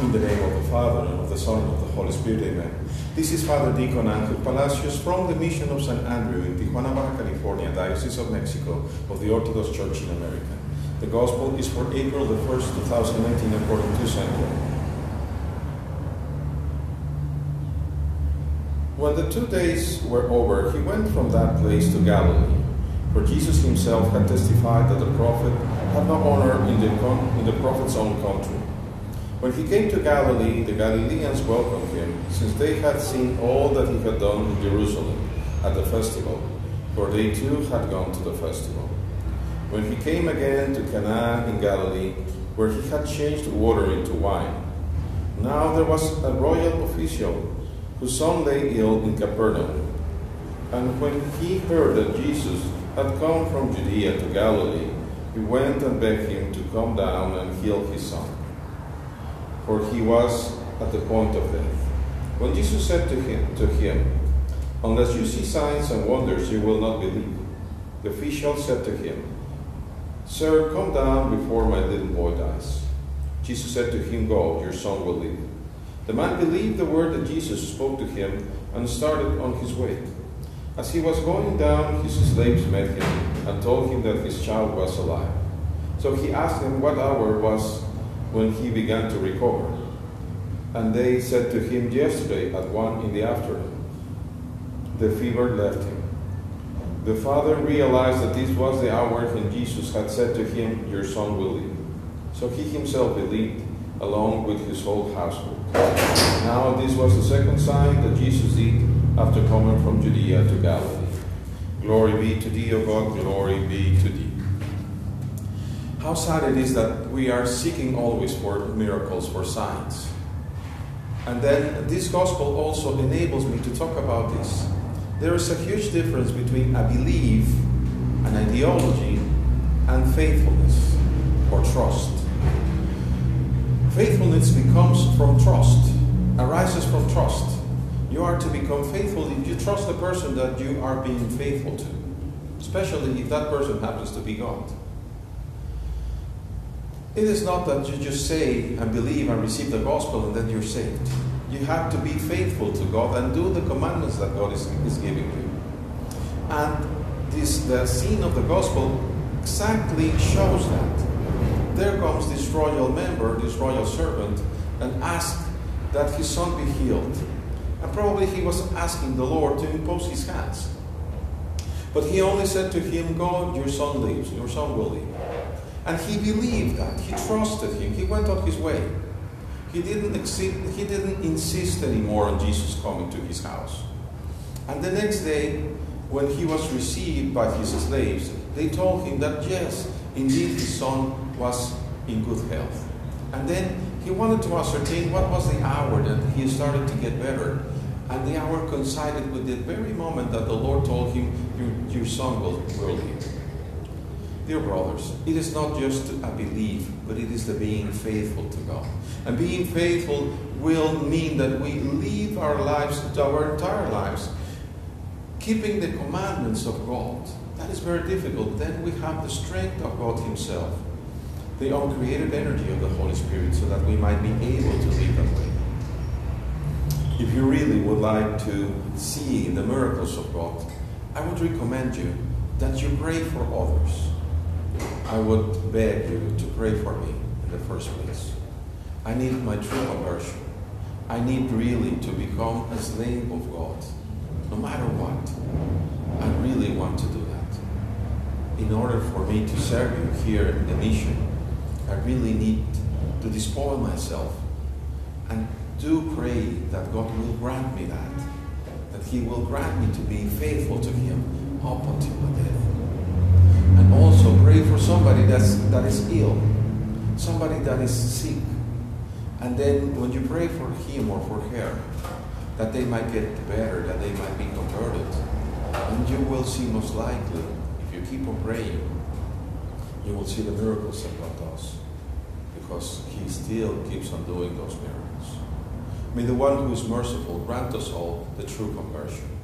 In the name of the Father, and of the Son, and of the Holy Spirit, amen. This is Father Deacon Angel Palacios from the Mission of San Andrew in Tijuana, Baja California, Diocese of Mexico, of the Orthodox Church in America. The Gospel is for April the 1st, 2019, according to St. John. When the two days were over, he went from that place to Galilee, for Jesus himself had testified that the prophet had no honor in the, in the prophet's own country. When he came to Galilee, the Galileans welcomed him, since they had seen all that he had done in Jerusalem at the festival, for they too had gone to the festival. When he came again to Cana in Galilee, where he had changed water into wine, now there was a royal official whose son lay ill in Capernaum. And when he heard that Jesus had come from Judea to Galilee, he went and begged him to come down and heal his son for he was at the point of death. When Jesus said to him, to him, Unless you see signs and wonders, you will not believe. The official said to him, Sir, come down before my little boy dies. Jesus said to him, Go, your son will live. The man believed the word that Jesus spoke to him and started on his way. As he was going down, his slaves met him and told him that his child was alive. So he asked them what hour was when he began to recover. And they said to him yesterday at one in the afternoon. The fever left him. The father realized that this was the hour when Jesus had said to him, Your son will live. So he himself believed, along with his whole household. Now this was the second sign that Jesus did after coming from Judea to Galilee. Glory be to thee, O God, glory be to thee. How sad it is that we are seeking always for miracles, for signs. And then this gospel also enables me to talk about this. There is a huge difference between a belief, an ideology, and faithfulness or trust. Faithfulness becomes from trust, arises from trust. You are to become faithful if you trust the person that you are being faithful to, especially if that person happens to be God. It is not that you just say and believe and receive the gospel and then you're saved. You have to be faithful to God and do the commandments that God is, is giving you. And this the scene of the gospel exactly shows that. There comes this royal member, this royal servant, and asks that his son be healed. And probably he was asking the Lord to impose his hands. But he only said to him, God, your son lives, your son will live. And he believed that. He trusted him. He went on his way. He didn't, exceed, he didn't insist anymore on Jesus coming to his house. And the next day, when he was received by his slaves, they told him that yes, indeed his son was in good health. And then he wanted to ascertain what was the hour that he started to get better. And the hour coincided with the very moment that the Lord told him, Your, your son will, will live. Dear brothers, it is not just a belief, but it is the being faithful to God. And being faithful will mean that we live our lives, our entire lives, keeping the commandments of God. That is very difficult. Then we have the strength of God Himself, the uncreated energy of the Holy Spirit, so that we might be able to live that way. If you really would like to see the miracles of God, I would recommend you that you pray for others. I would beg you to pray for me in the first place. I need my true conversion. I need really to become a slave of God, no matter what. I really want to do that. In order for me to serve you here in the mission, I really need to despoil myself and do pray that God will grant me that. That He will grant me to be faithful to Him up until my death. And also pray for that's, that is ill, somebody that is sick. And then when you pray for him or for her, that they might get better, that they might be converted. And you will see most likely, if you keep on praying, you will see the miracles that God does. Because He still keeps on doing those miracles. May the one who is merciful grant us all the true conversion.